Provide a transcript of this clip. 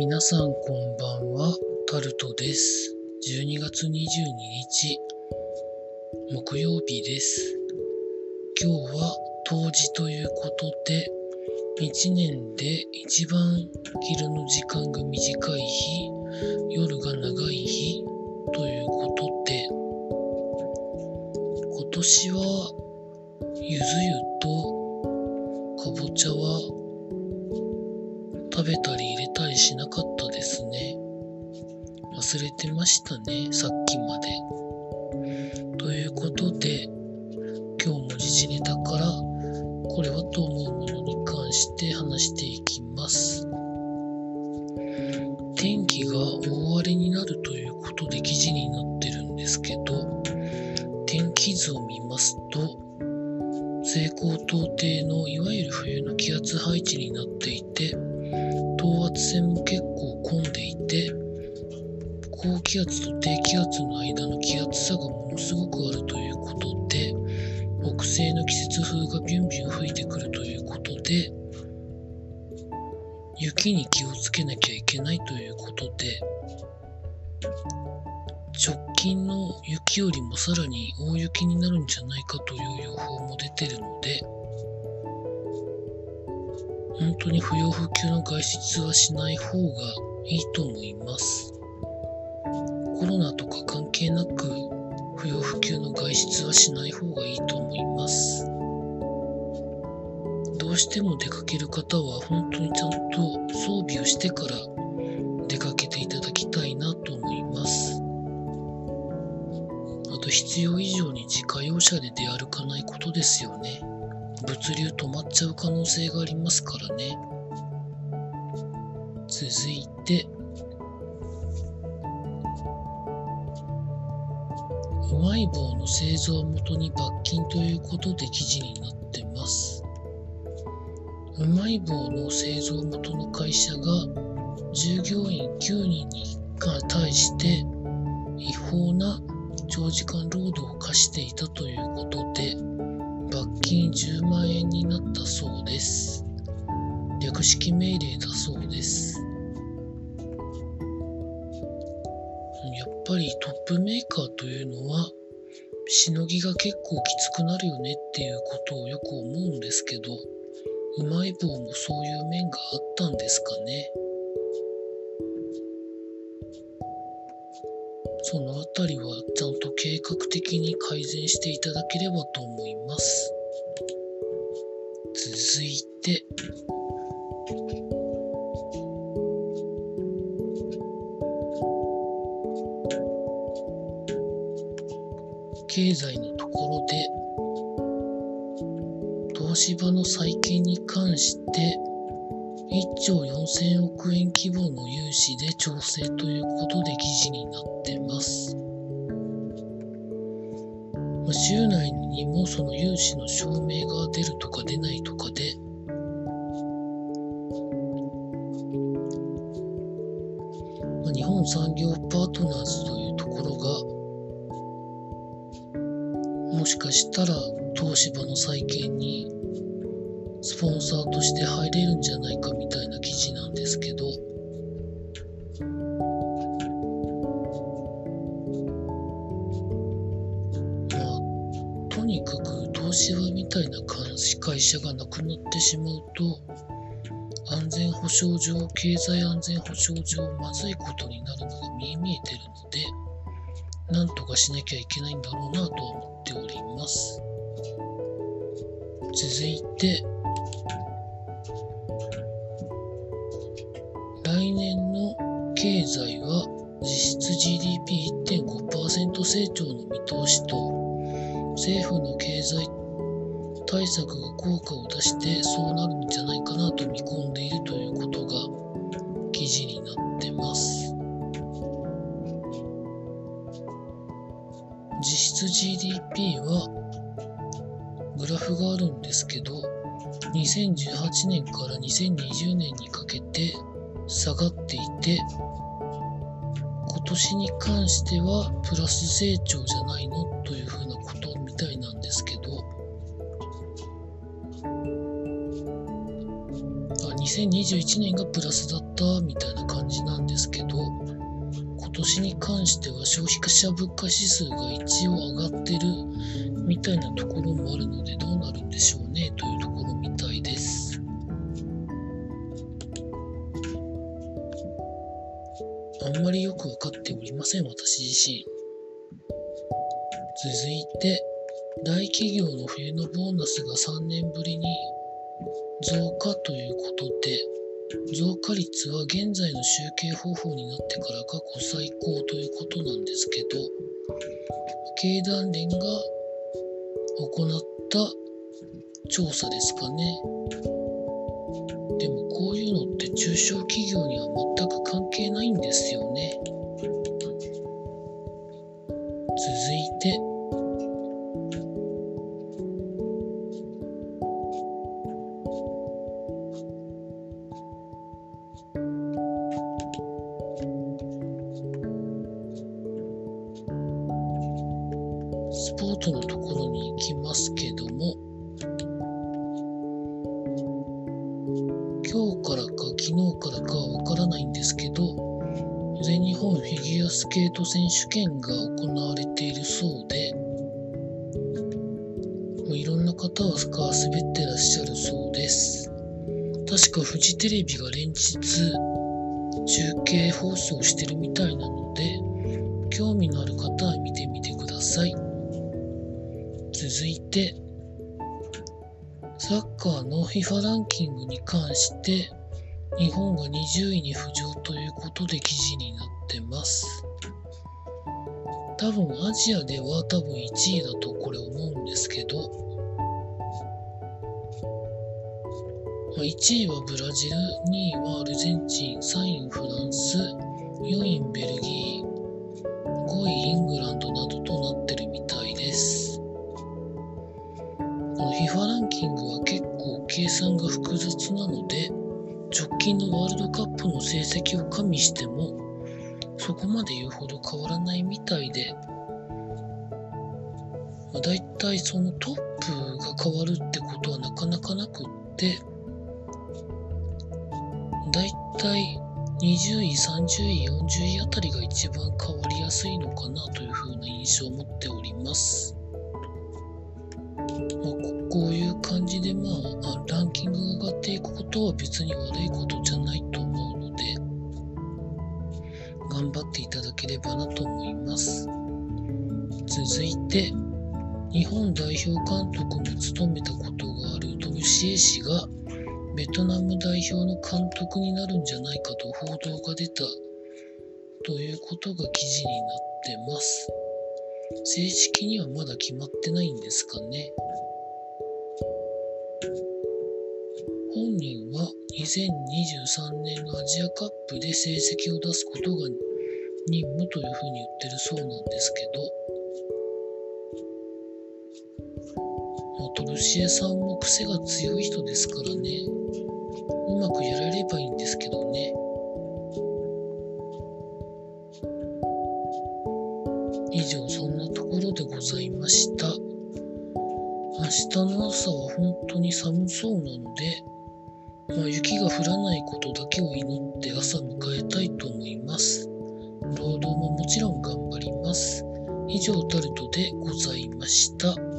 皆さんこんばんは、タルトです。12月22日、木曜日です。今日は冬至ということで、1年で一番昼の時間が短い日、夜が長い日ということで、今年はゆず湯とかぼちゃは食べたり入れたりしなかったですね。忘れてましたね、さっきまで。ということで、今日も時事ネタから、これはと思うものに関して話していきます。天気が大荒れになるということで記事になってるんですけど、天気図を見ますと、西高東低のいわゆる冬の気圧配置になっていて、等圧線も結構混んでいて高気圧と低気圧の間の気圧差がものすごくあるということで北西の季節風がビュンビュン吹いてくるということで雪に気をつけなきゃいけないということで直近の雪よりもさらに大雪になるんじゃないかという予報も出てるので本当に不要不急の外出はしない方がいいと思います。コロナとか関係なく不要不急の外出はしない方がいいと思います。どうしても出かける方は本当にちゃんと装備をしてから出かけていただきたいなと思います。あと必要以上に自家用車で出歩かないことですよね。物流止まっちゃう可能性がありますからね。続いて、うまい棒の製造元に罰金ということで記事になってます。うまい棒の製造元の会社が従業員9人に対して違法な長時間労働を課していたということで、罰金10万円になったそうです。略式命令だそうです。やっぱりトップメーカーというのは、しのぎが結構きつくなるよねっていうことをよく思うんですけど、うまい棒もそういう面があったんですかね。そのあたりはちゃんと計画的に改善していただければと思います。続いて、経済のところで、東芝の再建に関して、1兆4000億円規模の融資で調整ということで記事になって週内にもその融資の証明が出るとか出ないとかで、日本産業パートナーズというところが、もしかしたら東芝の再建にスポンサーとして入れるんじゃないかみたいな記事なんですけど、く東芝みたいな会社がなくなってしまうと、安全保障上、経済安全保障上、まずいことになるのが見え見えてるので、なんとかしなきゃいけないんだろうなと思っております。続いて、来年の経済は実質 GDP1.5% 成長の見通しと政府の経済対策が効果を出してそうなるんじゃないかなと見込んでいるということが記事になってます。実質 GDP はグラフがあるんですけど2018年から2020年にかけて下がっていて今年に関してはプラス成長じゃないの？というふうなことたいなんですけどあ2021年がプラスだったみたいな感じなんですけど、今年に関しては消費者物価指数が一応上がってるみたいなところもあるのでどうなるんでしょうねというところみたいです。あんまりよくわかっておりません、私自身。続いて、大企業の冬のボーナスが3年ぶりに増加ということで、増加率は現在の集計方法になってから過去最高ということなんですけど、経団連が行った調査ですかね。でもこういうのって中小企業には全く関係ないんですよね。続いて、ポーツのところに行きますけども、今日からか昨日からかわからないんですけど、全日本フィギュアスケート選手権が行われているそうで、もういろんな方が滑ってらっしゃるそうです。確かフジテレビが連日中継放送してるみたいなので、興味のある方は見てみてください。続いて、サッカーの FIFA ランキングに関して、日本が20位に浮上ということで記事になってます。多分アジアでは多分1位だとこれ思うんですけど、1位はブラジル、2位はアルゼンチン、3位フランス、4位ベルギー、計算が複雑なので、直近のワールドカップの成績を加味しても、そこまで言うほど変わらないみたいで、まあ、大体そのトップが変わるってことはなかなかなくって、大体20位、30位、40位あたりが一番変わりやすいのかなというふうな印象を持っております。まあ、で、まあ、ランキングが上がっていくことは別に悪いことじゃないと思うので、頑張っていただければなと思います。続いて、日本代表監督も務めたことがあるドルシエ氏が、ベトナム代表の監督になるんじゃないかと報道が出たということが記事になってます。正式にはまだ決まってないんですかね。本人は2023年のアジアカップで成績を出すことが任務というふうに言ってるそうなんですけど、まあ、トルシエさんも癖が強い人ですからね、うまくやられればいいんですけどね。以上、そんなところでございました。明日の朝は本当に寒そうなので、まあ、雪が降らないことだけを祈って朝迎えたいと思います。労働ももちろん頑張ります。以上タルトでございました。